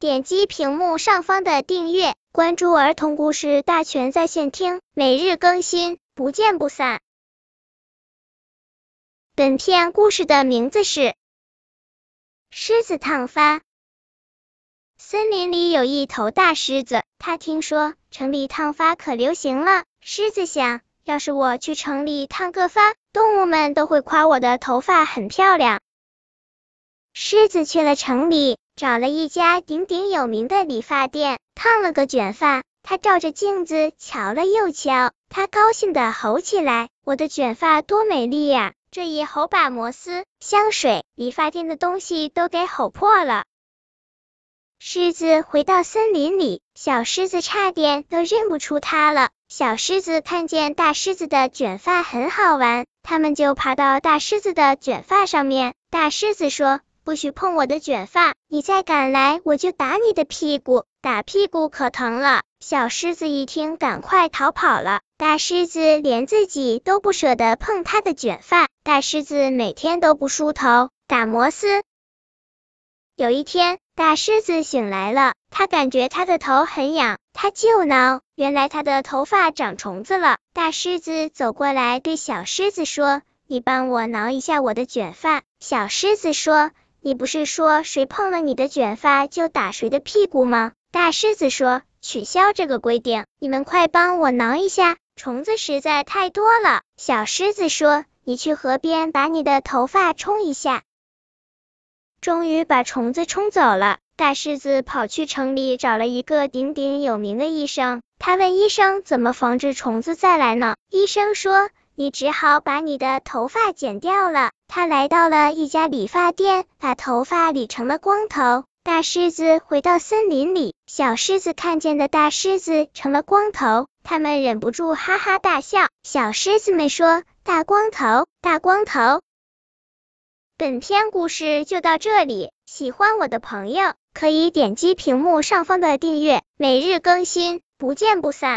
点击屏幕上方的订阅，关注儿童故事大全在线听，每日更新，不见不散。本片故事的名字是《狮子烫发》。森林里有一头大狮子，他听说城里烫发可流行了。狮子想，要是我去城里烫个发，动物们都会夸我的头发很漂亮。狮子去了城里，找了一家鼎鼎有名的理发店，烫了个卷发。他照着镜子瞧了又瞧，他高兴的吼起来：“我的卷发多美丽呀！”这一吼，把摩丝、香水、理发店的东西都给吼破了。狮子回到森林里，小狮子差点都认不出它了。小狮子看见大狮子的卷发很好玩，他们就爬到大狮子的卷发上面。大狮子说。不许碰我的卷发！你再敢来，我就打你的屁股。打屁股可疼了。小狮子一听，赶快逃跑了。大狮子连自己都不舍得碰它的卷发。大狮子每天都不梳头，打摩丝。有一天，大狮子醒来了，他感觉他的头很痒，他就挠，原来他的头发长虫子了。大狮子走过来对小狮子说：“你帮我挠一下我的卷发。”小狮子说。你不是说谁碰了你的卷发就打谁的屁股吗？大狮子说取消这个规定，你们快帮我挠一下，虫子实在太多了。小狮子说你去河边把你的头发冲一下。终于把虫子冲走了。大狮子跑去城里找了一个鼎鼎有名的医生，他问医生怎么防止虫子再来呢？医生说。你只好把你的头发剪掉了。他来到了一家理发店，把头发理成了光头。大狮子回到森林里，小狮子看见的大狮子成了光头，他们忍不住哈哈大笑。小狮子们说：“大光头，大光头。”本篇故事就到这里，喜欢我的朋友可以点击屏幕上方的订阅，每日更新，不见不散。